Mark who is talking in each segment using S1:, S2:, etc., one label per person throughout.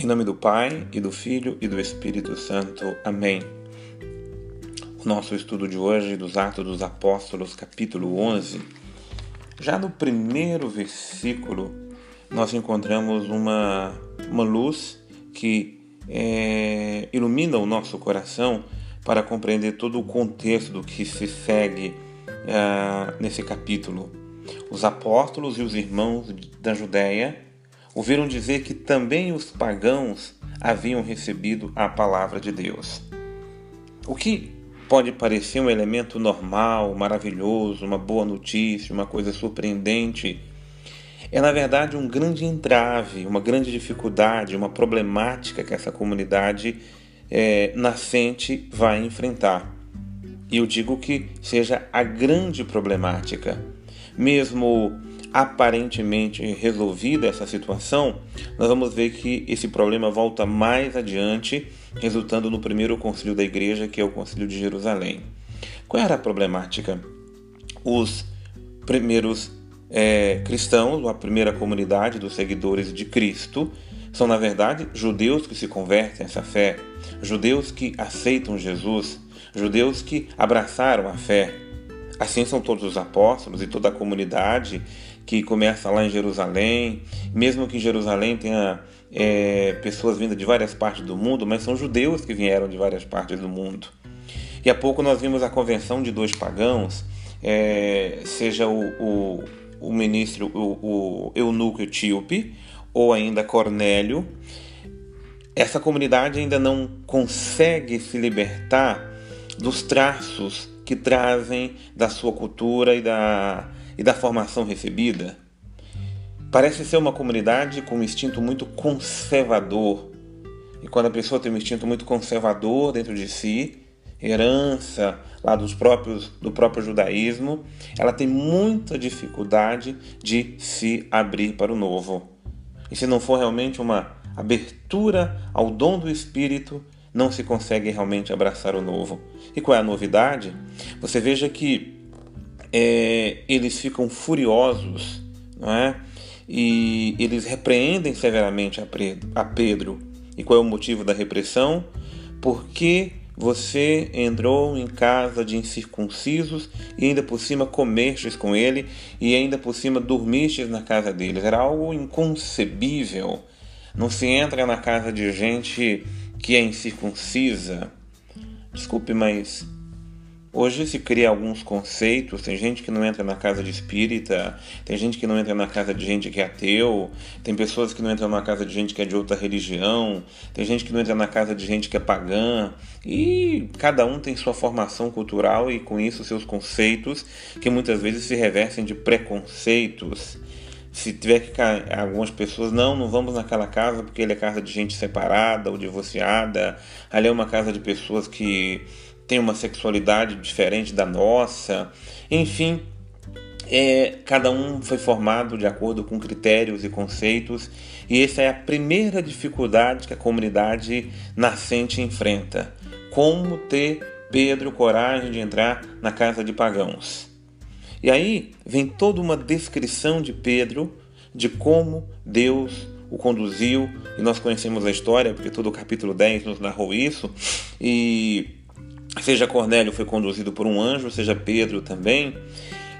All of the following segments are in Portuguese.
S1: Em nome do Pai, e do Filho, e do Espírito Santo. Amém. O nosso estudo de hoje dos Atos dos Apóstolos, capítulo 11. Já no primeiro versículo, nós encontramos uma, uma luz que é, ilumina o nosso coração para compreender todo o contexto do que se segue uh, nesse capítulo. Os apóstolos e os irmãos da Judéia ouviram dizer que também os pagãos haviam recebido a palavra de Deus. O que pode parecer um elemento normal, maravilhoso, uma boa notícia, uma coisa surpreendente, é na verdade um grande entrave, uma grande dificuldade, uma problemática que essa comunidade é, nascente vai enfrentar. E eu digo que seja a grande problemática. Mesmo aparentemente resolvida essa situação, nós vamos ver que esse problema volta mais adiante, resultando no primeiro concílio da igreja, que é o concílio de Jerusalém. Qual era a problemática? Os primeiros é, cristãos, a primeira comunidade dos seguidores de Cristo, são na verdade judeus que se convertem a essa fé, judeus que aceitam Jesus, judeus que abraçaram a fé. Assim são todos os apóstolos e toda a comunidade que começa lá em Jerusalém, mesmo que em Jerusalém tenha é, pessoas vindas de várias partes do mundo, mas são judeus que vieram de várias partes do mundo. E há pouco nós vimos a convenção de dois pagãos, é, seja o, o, o ministro, o, o eunuco etíope, ou ainda Cornélio. Essa comunidade ainda não consegue se libertar dos traços que trazem da sua cultura e da e da formação recebida, parece ser uma comunidade com um instinto muito conservador. E quando a pessoa tem um instinto muito conservador dentro de si, herança lá dos próprios do próprio judaísmo, ela tem muita dificuldade de se abrir para o novo. E se não for realmente uma abertura ao dom do espírito, não se consegue realmente abraçar o novo. E qual é a novidade? Você veja que é, eles ficam furiosos, não é? E eles repreendem severamente a Pedro. E qual é o motivo da repressão? Porque você entrou em casa de incircuncisos e ainda por cima comestes com ele e ainda por cima dormistes na casa deles. Era algo inconcebível. Não se entra na casa de gente que é incircuncisa. Desculpe, mas Hoje se cria alguns conceitos, tem gente que não entra na casa de espírita, tem gente que não entra na casa de gente que é ateu, tem pessoas que não entram na casa de gente que é de outra religião, tem gente que não entra na casa de gente que é pagã, e cada um tem sua formação cultural e com isso seus conceitos, que muitas vezes se reversem de preconceitos. Se tiver que algumas pessoas, não, não vamos naquela casa porque ele é casa de gente separada ou divorciada, ali é uma casa de pessoas que tem uma sexualidade diferente da nossa, enfim, é, cada um foi formado de acordo com critérios e conceitos, e essa é a primeira dificuldade que a comunidade nascente enfrenta: como ter Pedro coragem de entrar na casa de pagãos. E aí vem toda uma descrição de Pedro de como Deus o conduziu, e nós conhecemos a história, porque todo o capítulo 10 nos narrou isso, e Seja Cornélio foi conduzido por um anjo, seja Pedro também.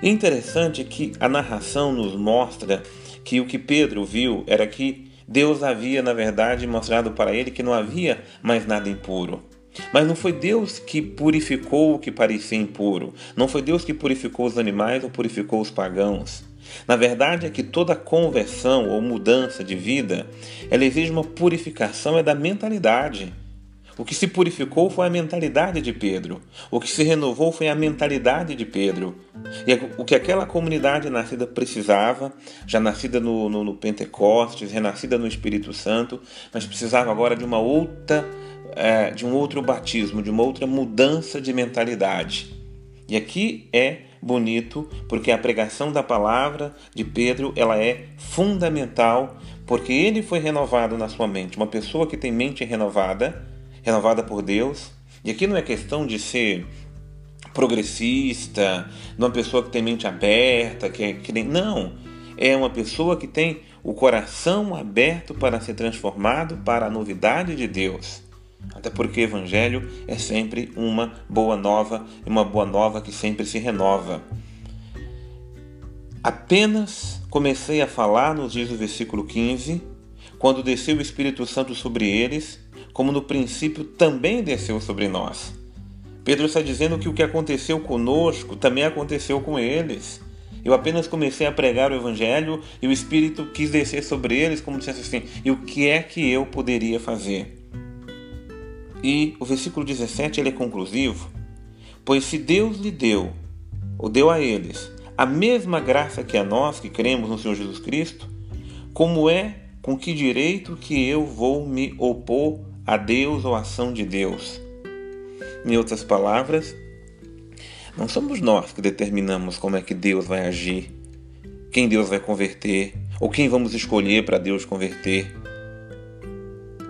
S1: Interessante que a narração nos mostra que o que Pedro viu era que Deus havia, na verdade, mostrado para ele que não havia mais nada impuro. Mas não foi Deus que purificou o que parecia impuro. Não foi Deus que purificou os animais ou purificou os pagãos. Na verdade é que toda conversão ou mudança de vida, ela exige uma purificação é da mentalidade. O que se purificou foi a mentalidade de Pedro. O que se renovou foi a mentalidade de Pedro. E o que aquela comunidade nascida precisava, já nascida no, no, no Pentecostes, renascida no Espírito Santo, mas precisava agora de uma outra, é, de um outro batismo, de uma outra mudança de mentalidade. E aqui é bonito porque a pregação da palavra de Pedro ela é fundamental porque ele foi renovado na sua mente. Uma pessoa que tem mente renovada renovada por Deus. E aqui não é questão de ser progressista, de uma pessoa que tem mente aberta, que, é, que. Não. é uma pessoa que tem o coração aberto para ser transformado para a novidade de Deus. Até porque o Evangelho é sempre uma boa nova uma boa nova que sempre se renova. Apenas comecei a falar, nos diz o versículo 15, quando desceu o Espírito Santo sobre eles, como no princípio também desceu sobre nós. Pedro está dizendo que o que aconteceu conosco também aconteceu com eles. Eu apenas comecei a pregar o Evangelho e o Espírito quis descer sobre eles, como dissesse assim: e o que é que eu poderia fazer? E o versículo 17 ele é conclusivo, pois se Deus lhe deu, ou deu a eles, a mesma graça que a nós que cremos no Senhor Jesus Cristo, como é com que direito que eu vou me opor a Deus ou à ação de Deus? Em outras palavras, não somos nós que determinamos como é que Deus vai agir, quem Deus vai converter, ou quem vamos escolher para Deus converter.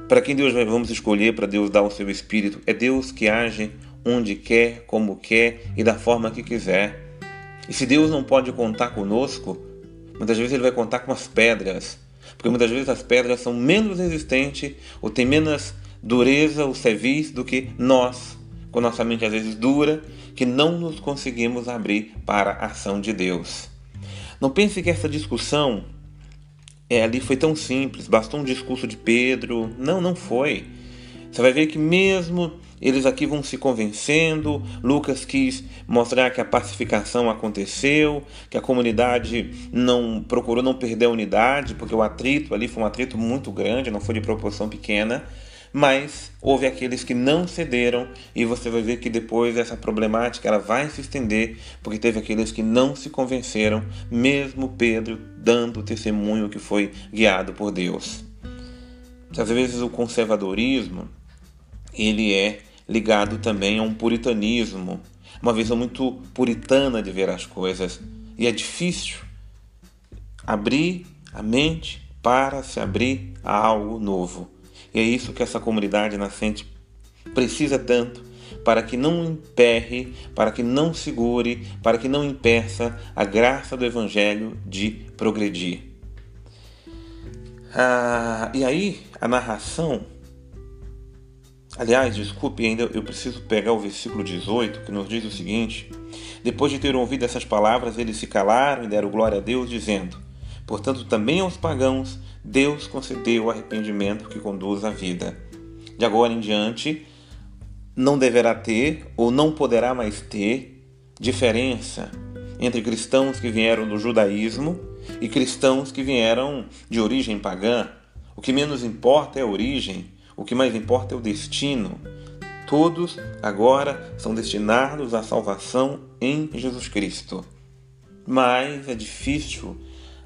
S1: Para quem Deus vamos escolher para Deus dar o seu espírito? É Deus que age onde quer, como quer e da forma que quiser. E se Deus não pode contar conosco, muitas vezes Ele vai contar com as pedras, porque muitas vezes as pedras são menos resistentes ou têm menos dureza ou cerviz do que nós, com nossa mente às vezes dura, que não nos conseguimos abrir para a ação de Deus. Não pense que essa discussão é, ali foi tão simples, bastou um discurso de Pedro. Não, não foi. Você vai ver que mesmo eles aqui vão se convencendo. Lucas quis mostrar que a pacificação aconteceu, que a comunidade não procurou não perder a unidade, porque o atrito ali foi um atrito muito grande, não foi de proporção pequena mas houve aqueles que não cederam e você vai ver que depois essa problemática ela vai se estender, porque teve aqueles que não se convenceram, mesmo Pedro dando testemunho que foi guiado por Deus. Às vezes o conservadorismo ele é ligado também a um puritanismo, uma visão muito puritana de ver as coisas, e é difícil abrir a mente para se abrir a algo novo. E é isso que essa comunidade nascente precisa tanto para que não emperre, para que não segure, para que não impeça a graça do Evangelho de progredir. Ah, e aí, a narração. Aliás, desculpe, ainda eu preciso pegar o versículo 18 que nos diz o seguinte: Depois de ter ouvido essas palavras, eles se calaram e deram glória a Deus, dizendo: Portanto, também aos pagãos Deus concedeu o arrependimento que conduz à vida. De agora em diante, não deverá ter ou não poderá mais ter diferença entre cristãos que vieram do judaísmo e cristãos que vieram de origem pagã. O que menos importa é a origem, o que mais importa é o destino. Todos agora são destinados à salvação em Jesus Cristo. Mas é difícil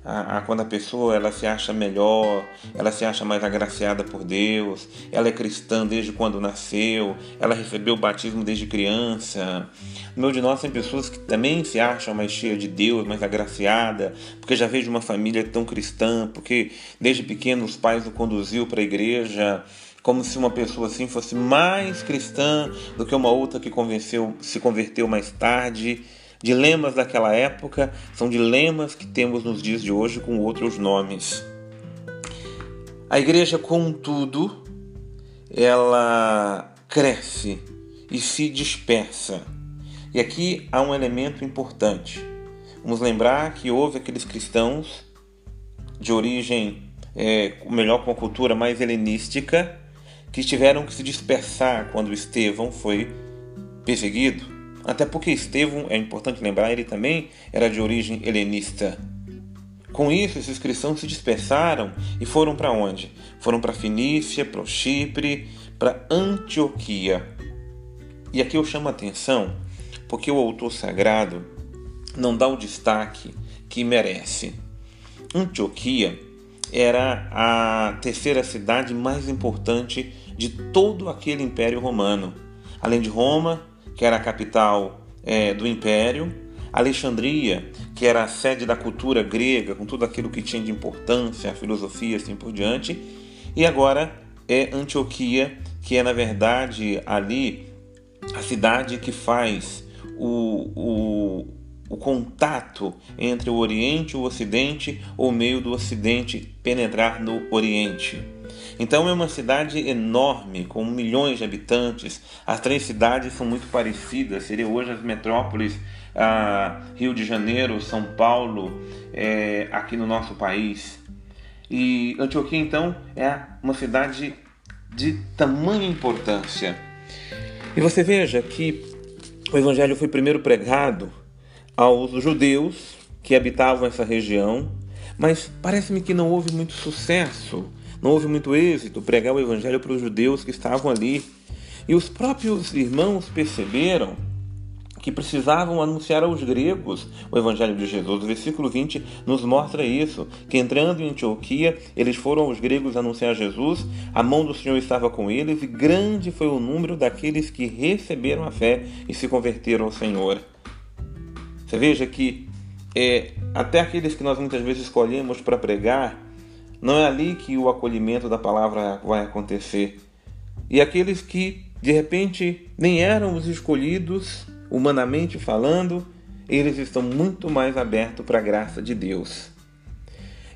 S1: a, a, quando a pessoa ela se acha melhor, ela se acha mais agraciada por Deus, ela é cristã desde quando nasceu, ela recebeu o batismo desde criança. No meu de nós tem pessoas que também se acham mais cheia de Deus, mais agraciada, porque já veio de uma família tão cristã, porque desde pequeno os pais o conduziu para a igreja, como se uma pessoa assim fosse mais cristã do que uma outra que se converteu mais tarde. Dilemas daquela época são dilemas que temos nos dias de hoje com outros nomes. A igreja, contudo, ela cresce e se dispersa. E aqui há um elemento importante. Vamos lembrar que houve aqueles cristãos de origem, é, melhor com a cultura mais helenística, que tiveram que se dispersar quando Estevão foi perseguido. Até porque Estevão, é importante lembrar, ele também era de origem helenista. Com isso, esses cristãos se dispersaram e foram para onde? Foram para Fenícia, para o Chipre, para Antioquia. E aqui eu chamo a atenção porque o autor sagrado não dá o destaque que merece. Antioquia era a terceira cidade mais importante de todo aquele império romano. Além de Roma, que era a capital é, do império, Alexandria, que era a sede da cultura grega, com tudo aquilo que tinha de importância, a filosofia, assim por diante, e agora é Antioquia, que é na verdade ali a cidade que faz o, o, o contato entre o Oriente e o Ocidente, ou meio do Ocidente penetrar no Oriente. Então é uma cidade enorme, com milhões de habitantes. As três cidades são muito parecidas, seriam hoje as metrópoles ah, Rio de Janeiro, São Paulo, é, aqui no nosso país. E Antioquia, então, é uma cidade de tamanha importância. E você veja que o Evangelho foi primeiro pregado aos judeus que habitavam essa região, mas parece-me que não houve muito sucesso não houve muito êxito pregar o evangelho para os judeus que estavam ali. E os próprios irmãos perceberam que precisavam anunciar aos gregos o Evangelho de Jesus. O versículo 20 nos mostra isso, que entrando em Antioquia, eles foram aos gregos anunciar Jesus, a mão do Senhor estava com eles, e grande foi o número daqueles que receberam a fé e se converteram ao Senhor. Você veja que é, até aqueles que nós muitas vezes escolhemos para pregar, não é ali que o acolhimento da palavra vai acontecer. E aqueles que de repente nem eram os escolhidos, humanamente falando, eles estão muito mais abertos para a graça de Deus.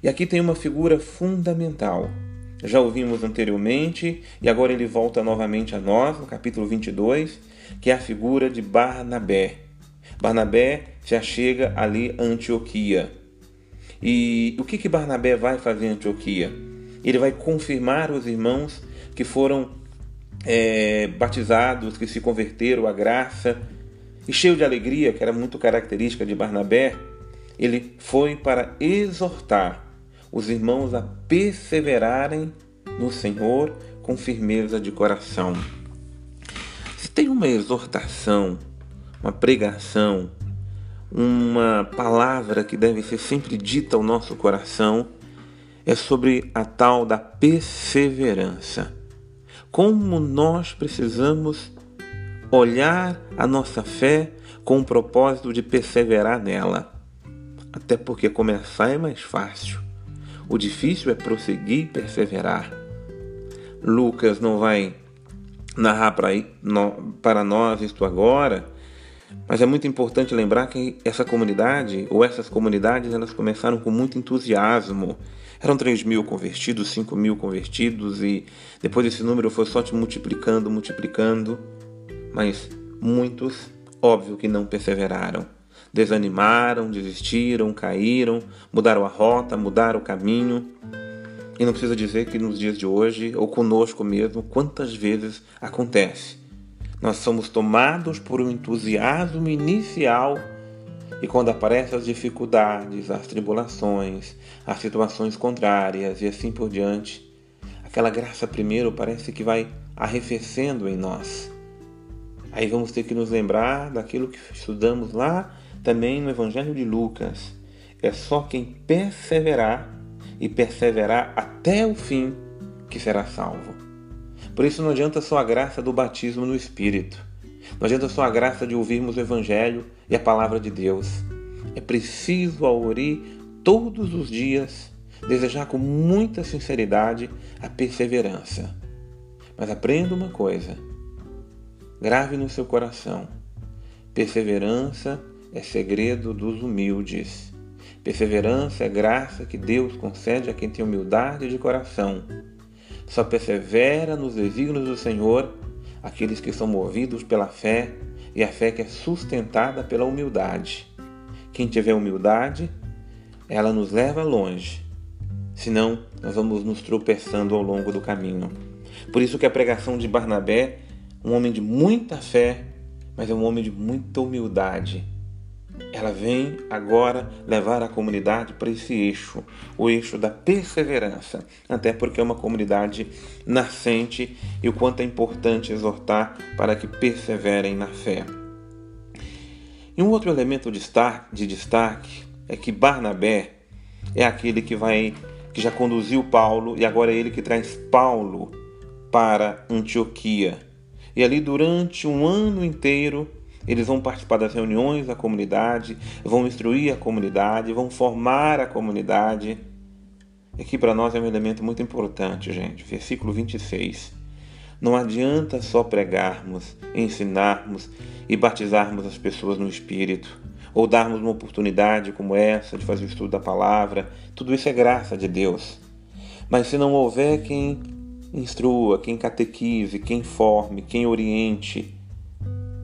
S1: E aqui tem uma figura fundamental. Já ouvimos anteriormente e agora ele volta novamente a nós, no capítulo 22, que é a figura de Barnabé. Barnabé se achega ali a Antioquia. E o que, que Barnabé vai fazer em Antioquia? Ele vai confirmar os irmãos que foram é, batizados, que se converteram à graça, e cheio de alegria, que era muito característica de Barnabé, ele foi para exortar os irmãos a perseverarem no Senhor com firmeza de coração. Se tem uma exortação, uma pregação, uma palavra que deve ser sempre dita ao nosso coração é sobre a tal da perseverança. Como nós precisamos olhar a nossa fé com o propósito de perseverar nela. Até porque começar é mais fácil. O difícil é prosseguir e perseverar. Lucas não vai narrar para nós isto agora, mas é muito importante lembrar que essa comunidade, ou essas comunidades, elas começaram com muito entusiasmo. Eram 3 mil convertidos, 5 mil convertidos, e depois esse número foi só te multiplicando, multiplicando. Mas muitos, óbvio que não perseveraram. Desanimaram, desistiram, caíram, mudaram a rota, mudaram o caminho. E não precisa dizer que nos dias de hoje, ou conosco mesmo, quantas vezes acontece nós somos tomados por um entusiasmo inicial e quando aparecem as dificuldades, as tribulações, as situações contrárias e assim por diante, aquela graça primeiro parece que vai arrefecendo em nós. Aí vamos ter que nos lembrar daquilo que estudamos lá também no Evangelho de Lucas. É só quem perseverar e perseverar até o fim que será salvo. Por isso não adianta só a graça do batismo no Espírito. Não adianta só a graça de ouvirmos o Evangelho e a palavra de Deus. É preciso, ao todos os dias, desejar com muita sinceridade a perseverança. Mas aprenda uma coisa: grave no seu coração. Perseverança é segredo dos humildes. Perseverança é graça que Deus concede a quem tem humildade de coração só persevera nos desígnios do Senhor aqueles que são movidos pela fé e a fé que é sustentada pela humildade. Quem tiver humildade, ela nos leva longe. Senão, nós vamos nos tropeçando ao longo do caminho. Por isso que a pregação de Barnabé, um homem de muita fé, mas é um homem de muita humildade ela vem agora levar a comunidade para esse eixo, o eixo da perseverança, até porque é uma comunidade nascente e o quanto é importante exortar para que perseverem na fé. E um outro elemento de destaque, de destaque é que Barnabé é aquele que vai que já conduziu Paulo e agora é ele que traz Paulo para Antioquia. E ali durante um ano inteiro eles vão participar das reuniões da comunidade, vão instruir a comunidade, vão formar a comunidade. Aqui para nós é um elemento muito importante, gente. Versículo 26. Não adianta só pregarmos, ensinarmos e batizarmos as pessoas no Espírito. ou darmos uma oportunidade como essa de fazer o estudo da palavra, tudo isso é graça de Deus. Mas se não houver quem instrua, quem catequize, quem forme, quem oriente,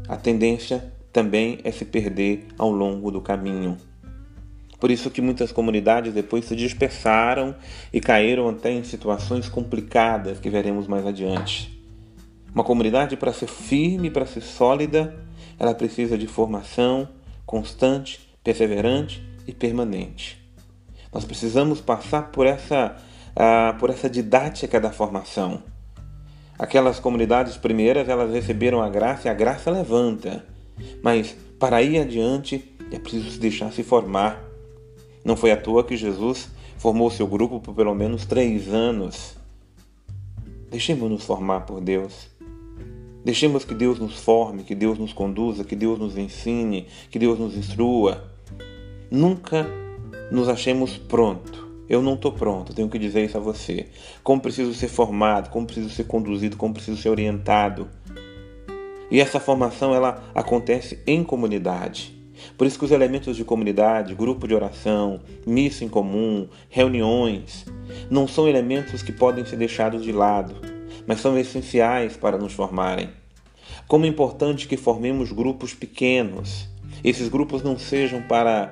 S1: a tendência também é se perder ao longo do caminho. Por isso que muitas comunidades depois se dispersaram e caíram até em situações complicadas que veremos mais adiante. Uma comunidade para ser firme, para ser sólida, ela precisa de formação constante, perseverante e permanente. Nós precisamos passar por essa, uh, por essa didática da formação. Aquelas comunidades primeiras, elas receberam a graça e a graça levanta. Mas para ir adiante é preciso se deixar se formar não foi à toa que Jesus formou seu grupo por pelo menos três anos. Deixemos nos formar por Deus. Deixemos que Deus nos forme, que Deus nos conduza, que Deus nos ensine, que Deus nos instrua. Nunca nos achemos pronto. Eu não estou pronto, tenho que dizer isso a você. Como preciso ser formado, como preciso ser conduzido, como preciso ser orientado. E essa formação ela acontece em comunidade. Por isso que os elementos de comunidade, grupo de oração, missa em comum, reuniões, não são elementos que podem ser deixados de lado, mas são essenciais para nos formarem. Como é importante que formemos grupos pequenos. Esses grupos não sejam para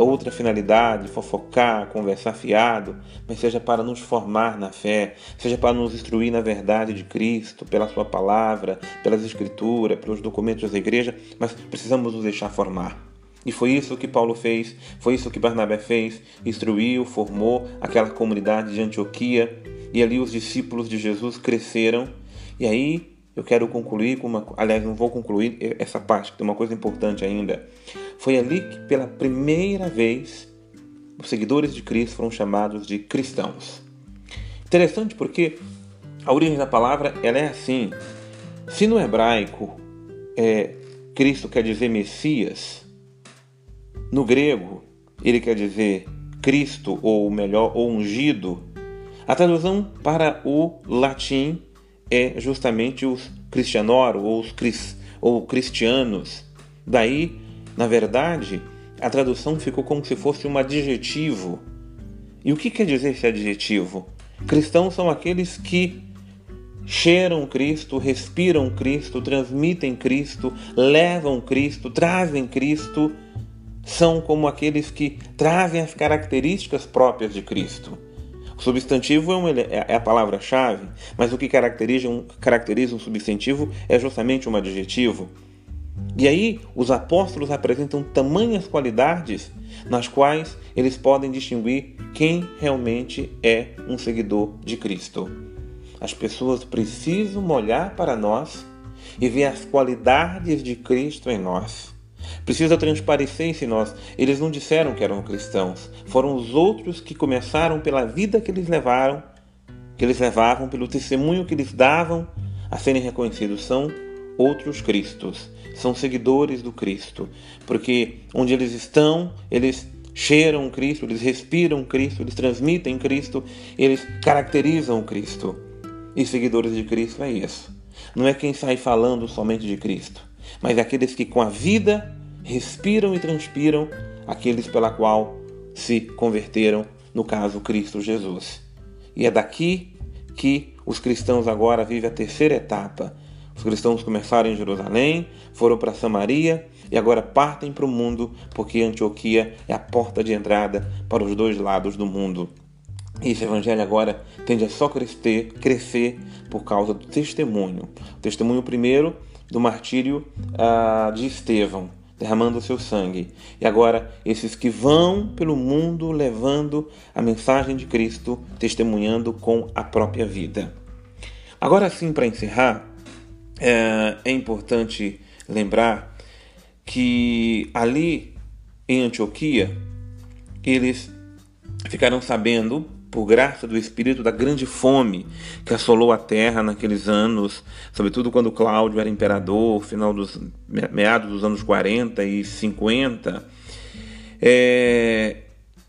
S1: outra finalidade, fofocar, conversar fiado, mas seja para nos formar na fé, seja para nos instruir na verdade de Cristo, pela Sua palavra, pelas Escrituras, pelos documentos da igreja, mas precisamos nos deixar formar. E foi isso que Paulo fez, foi isso que Barnabé fez, instruiu, formou aquela comunidade de Antioquia, e ali os discípulos de Jesus cresceram. E aí eu quero concluir com uma. Aliás, não vou concluir essa parte, que tem uma coisa importante ainda. Foi ali que, pela primeira vez, os seguidores de Cristo foram chamados de cristãos. Interessante porque a origem da palavra ela é assim. Se no hebraico é, Cristo quer dizer Messias, no grego, ele quer dizer Cristo, ou melhor, ungido. A tradução para o latim é justamente os cristianoro, ou os cris, ou cristianos. Daí, na verdade, a tradução ficou como se fosse um adjetivo. E o que quer dizer esse adjetivo? Cristãos são aqueles que cheiram Cristo, respiram Cristo, transmitem Cristo, levam Cristo, trazem Cristo são como aqueles que trazem as características próprias de Cristo. Substantivo é, um, é a palavra-chave, mas o que caracteriza um, caracteriza um substantivo é justamente um adjetivo. E aí, os apóstolos apresentam tamanhas qualidades nas quais eles podem distinguir quem realmente é um seguidor de Cristo. As pessoas precisam olhar para nós e ver as qualidades de Cristo em nós. Precisa transparecer em nós. Eles não disseram que eram cristãos. Foram os outros que começaram pela vida que eles levaram, que eles levavam, pelo testemunho que eles davam a serem reconhecidos. São outros Cristos. São seguidores do Cristo. Porque onde eles estão, eles cheiram Cristo, eles respiram Cristo, eles transmitem Cristo, eles caracterizam Cristo. E seguidores de Cristo é isso. Não é quem sai falando somente de Cristo, mas aqueles que com a vida respiram e transpiram aqueles pela qual se converteram, no caso Cristo Jesus. E é daqui que os cristãos agora vivem a terceira etapa. Os cristãos começaram em Jerusalém, foram para Samaria e agora partem para o mundo, porque Antioquia é a porta de entrada para os dois lados do mundo. E esse evangelho agora tende a só crescer, crescer por causa do testemunho. O testemunho primeiro do martírio uh, de Estevão, derramando o seu sangue. E agora, esses que vão pelo mundo levando a mensagem de Cristo, testemunhando com a própria vida. Agora sim, para encerrar, é, é importante lembrar que ali em Antioquia, eles ficaram sabendo por graça do Espírito, da grande fome que assolou a terra naqueles anos, sobretudo quando Cláudio era imperador, final dos meados dos anos 40 e 50. É,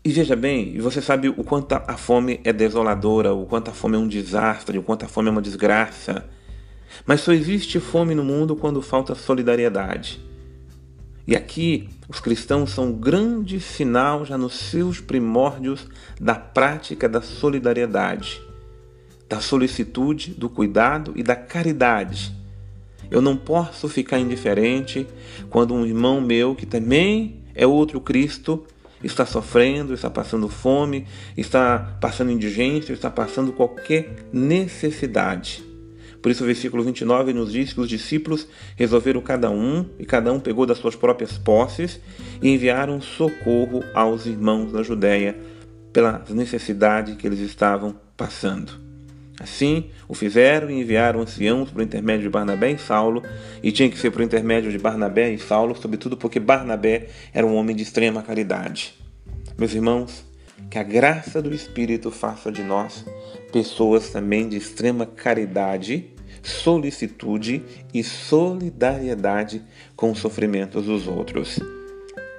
S1: e veja bem, você sabe o quanto a fome é desoladora, o quanto a fome é um desastre, o quanto a fome é uma desgraça. Mas só existe fome no mundo quando falta solidariedade. E aqui os cristãos são um grande sinal já nos seus primórdios da prática da solidariedade, da solicitude, do cuidado e da caridade. Eu não posso ficar indiferente quando um irmão meu que também é outro Cristo está sofrendo, está passando fome, está passando indigência, está passando qualquer necessidade. Por isso o versículo 29 nos diz que os discípulos resolveram cada um, e cada um pegou das suas próprias posses, e enviaram socorro aos irmãos da Judéia pela necessidade que eles estavam passando. Assim, o fizeram e enviaram anciãos por intermédio de Barnabé e Saulo, e tinha que ser por intermédio de Barnabé e Saulo, sobretudo porque Barnabé era um homem de extrema caridade. Meus irmãos, que a graça do Espírito faça de nós pessoas também de extrema caridade solicitude e solidariedade com os sofrimentos dos outros.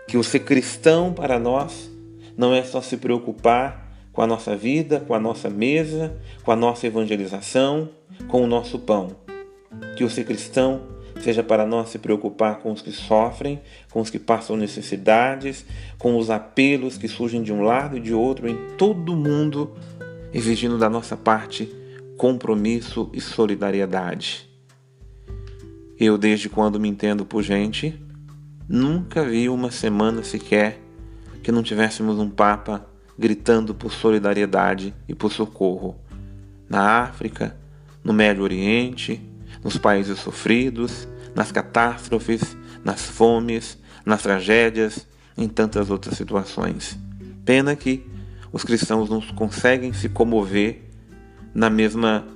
S1: Que o ser cristão para nós não é só se preocupar com a nossa vida, com a nossa mesa, com a nossa evangelização, com o nosso pão. Que o ser cristão seja para nós se preocupar com os que sofrem, com os que passam necessidades, com os apelos que surgem de um lado e de outro em todo o mundo, exigindo da nossa parte compromisso e solidariedade. Eu, desde quando me entendo por gente, nunca vi uma semana sequer que não tivéssemos um Papa gritando por solidariedade e por socorro. Na África, no Médio Oriente, nos países sofridos, nas catástrofes, nas fomes, nas tragédias, em tantas outras situações. Pena que os cristãos não conseguem se comover na mesma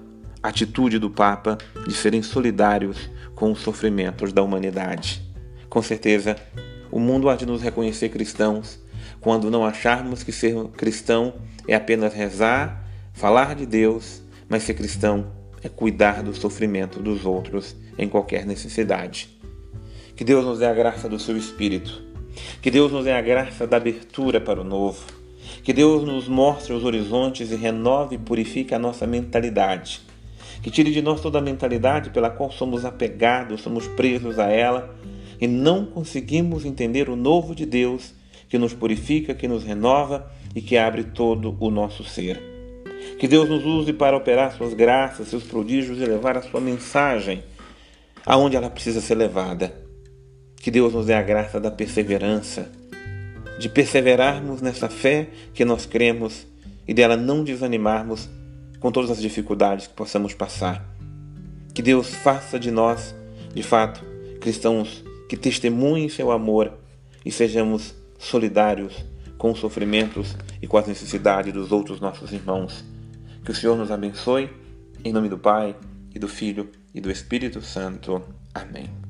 S1: atitude do Papa de serem solidários com os sofrimentos da humanidade. Com certeza, o mundo há de nos reconhecer cristãos quando não acharmos que ser cristão é apenas rezar, falar de Deus, mas ser cristão é cuidar do sofrimento dos outros em qualquer necessidade. Que Deus nos dê a graça do seu Espírito. Que Deus nos dê a graça da abertura para o novo que Deus nos mostre os horizontes e renove e purifique a nossa mentalidade. Que tire de nós toda a mentalidade pela qual somos apegados, somos presos a ela e não conseguimos entender o novo de Deus que nos purifica, que nos renova e que abre todo o nosso ser. Que Deus nos use para operar suas graças, seus prodígios e levar a sua mensagem aonde ela precisa ser levada. Que Deus nos dê a graça da perseverança, de perseverarmos nessa fé que nós cremos e dela não desanimarmos com todas as dificuldades que possamos passar. Que Deus faça de nós, de fato, cristãos que testemunhem seu amor e sejamos solidários com os sofrimentos e com as necessidades dos outros nossos irmãos. Que o Senhor nos abençoe, em nome do Pai, e do Filho, e do Espírito Santo. Amém.